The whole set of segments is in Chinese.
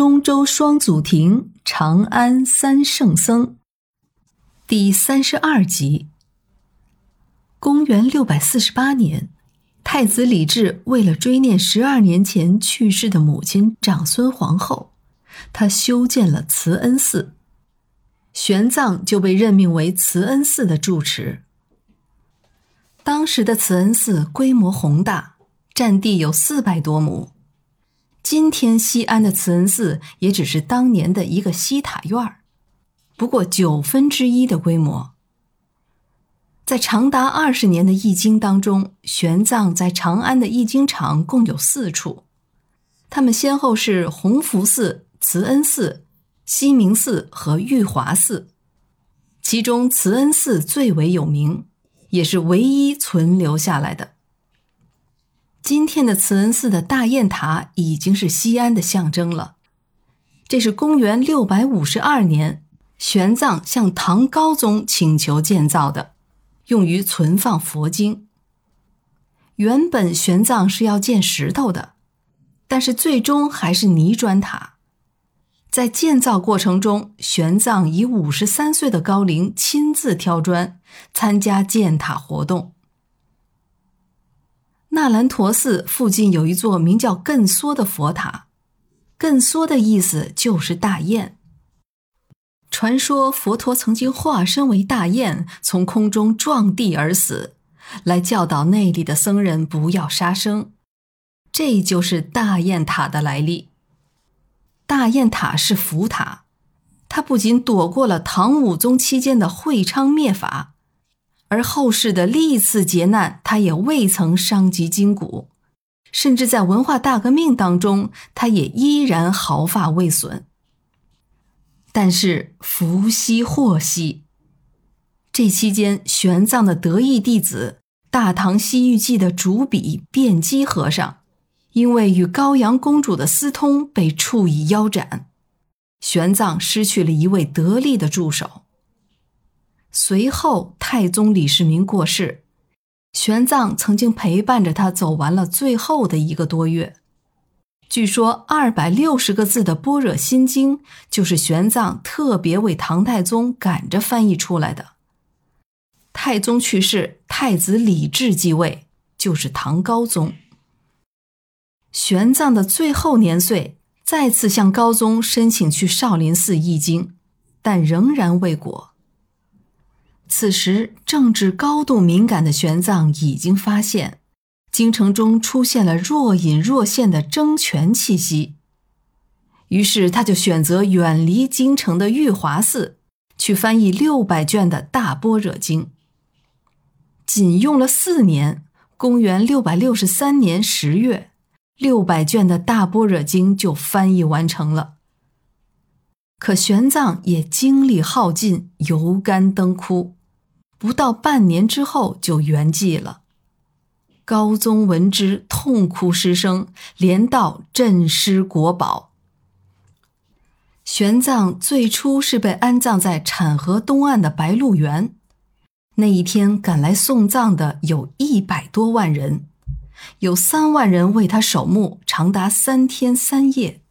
中州双祖庭，长安三圣僧，第三十二集。公元六百四十八年，太子李治为了追念十二年前去世的母亲长孙皇后，他修建了慈恩寺，玄奘就被任命为慈恩寺的住持。当时的慈恩寺规模宏大，占地有四百多亩。今天西安的慈恩寺也只是当年的一个西塔院儿，不过九分之一的规模。在长达二十年的译经当中，玄奘在长安的译经场共有四处，他们先后是弘福寺、慈恩寺、西明寺和玉华寺，其中慈恩寺最为有名，也是唯一存留下来的。今天的慈恩寺的大雁塔已经是西安的象征了。这是公元六百五十二年，玄奘向唐高宗请求建造的，用于存放佛经。原本玄奘是要建石头的，但是最终还是泥砖塔。在建造过程中，玄奘以五十三岁的高龄亲自挑砖，参加建塔活动。纳兰陀寺附近有一座名叫艮缩的佛塔，艮缩的意思就是大雁。传说佛陀曾经化身为大雁，从空中撞地而死，来教导那里的僧人不要杀生。这就是大雁塔的来历。大雁塔是佛塔，它不仅躲过了唐武宗期间的会昌灭法。而后世的历次劫难，他也未曾伤及筋骨，甚至在文化大革命当中，他也依然毫发未损。但是福兮祸兮，这期间，玄奘的得意弟子《大唐西域记》的主笔辩机和尚，因为与高阳公主的私通被处以腰斩，玄奘失去了一位得力的助手。随后，太宗李世民过世，玄奘曾经陪伴着他走完了最后的一个多月。据说，二百六十个字的《般若心经》就是玄奘特别为唐太宗赶着翻译出来的。太宗去世，太子李治继位，就是唐高宗。玄奘的最后年岁，再次向高宗申请去少林寺译经，但仍然未果。此时，政治高度敏感的玄奘已经发现，京城中出现了若隐若现的争权气息，于是他就选择远离京城的玉华寺，去翻译六百卷的大般若经。仅用了四年，公元六百六十三年十月，六百卷的大般若经就翻译完成了。可玄奘也精力耗尽，油干灯枯。不到半年之后就圆寂了。高宗闻之，痛哭失声，连道镇尸国宝。玄奘最初是被安葬在产河东岸的白鹿原，那一天赶来送葬的有一百多万人，有三万人为他守墓，长达三天三夜。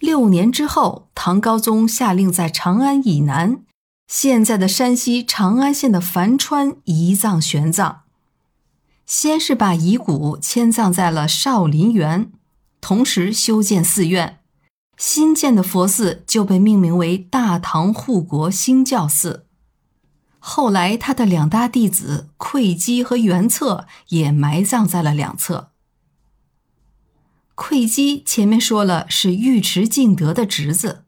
六年之后，唐高宗下令在长安以南。现在的山西长安县的樊川移葬玄奘，先是把遗骨迁葬在了少林园，同时修建寺院，新建的佛寺就被命名为大唐护国兴教寺。后来，他的两大弟子窥基和元策也埋葬在了两侧。窥基前面说了是尉迟敬德的侄子。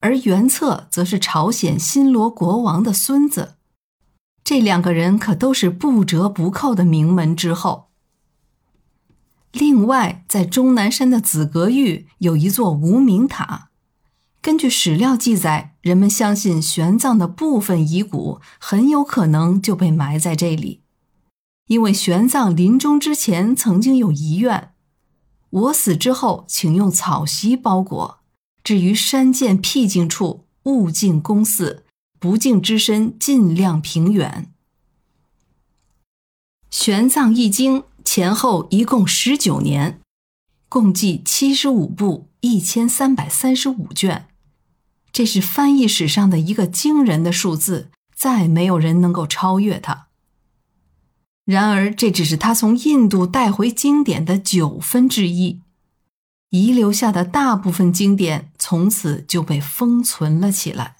而元策则是朝鲜新罗国王的孙子，这两个人可都是不折不扣的名门之后。另外，在终南山的紫阁峪有一座无名塔，根据史料记载，人们相信玄奘的部分遗骨很有可能就被埋在这里，因为玄奘临终之前曾经有遗愿：我死之后，请用草席包裹。至于山涧僻静处，勿近公寺，不净之身尽量平远。玄奘一经前后一共十九年，共计七十五部一千三百三十五卷，这是翻译史上的一个惊人的数字，再没有人能够超越它。然而，这只是他从印度带回经典的九分之一。9, 遗留下的大部分经典从此就被封存了起来。